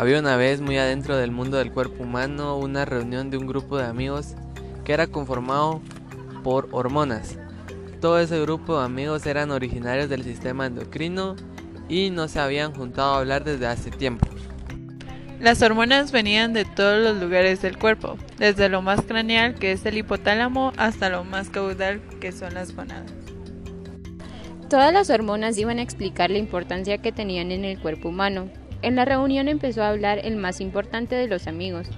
Había una vez muy adentro del mundo del cuerpo humano una reunión de un grupo de amigos que era conformado por hormonas. Todo ese grupo de amigos eran originarios del sistema endocrino y no se habían juntado a hablar desde hace tiempo. Las hormonas venían de todos los lugares del cuerpo, desde lo más craneal que es el hipotálamo hasta lo más caudal que son las gonadas. Todas las hormonas iban a explicar la importancia que tenían en el cuerpo humano, en la reunión empezó a hablar el más importante de los amigos.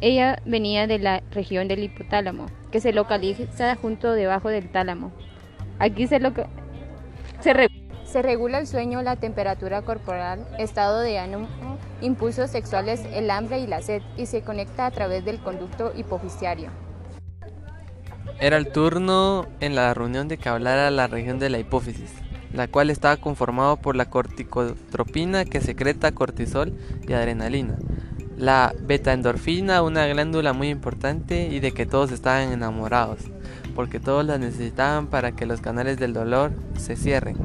Ella venía de la región del hipotálamo, que se localiza junto debajo del tálamo. Aquí se, se, se regula el sueño, la temperatura corporal, estado de ánimo, impulsos sexuales, el hambre y la sed, y se conecta a través del conducto hipofisiario. Era el turno en la reunión de que hablara la región de la hipófisis la cual estaba conformado por la corticotropina que secreta cortisol y adrenalina, la betaendorfina, una glándula muy importante y de que todos estaban enamorados, porque todos la necesitaban para que los canales del dolor se cierren.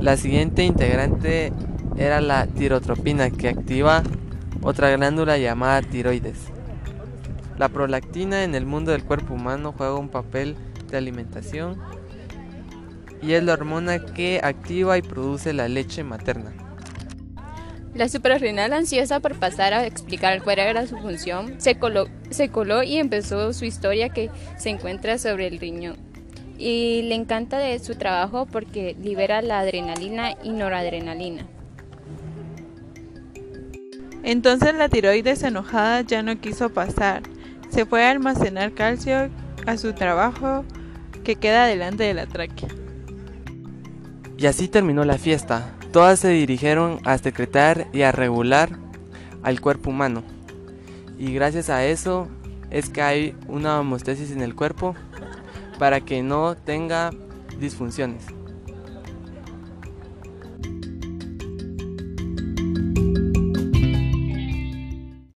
La siguiente integrante era la tirotropina que activa otra glándula llamada tiroides. La prolactina en el mundo del cuerpo humano juega un papel de alimentación y es la hormona que activa y produce la leche materna. La suprarrenal, ansiosa por pasar a explicar cuál era su función, se coló, se coló y empezó su historia que se encuentra sobre el riñón. Y le encanta de su trabajo porque libera la adrenalina y noradrenalina. Entonces la tiroides enojada ya no quiso pasar. Se fue a almacenar calcio a su trabajo que queda delante de la tráquea. Y así terminó la fiesta. Todas se dirigieron a secretar y a regular al cuerpo humano. Y gracias a eso es que hay una homostasis en el cuerpo para que no tenga disfunciones.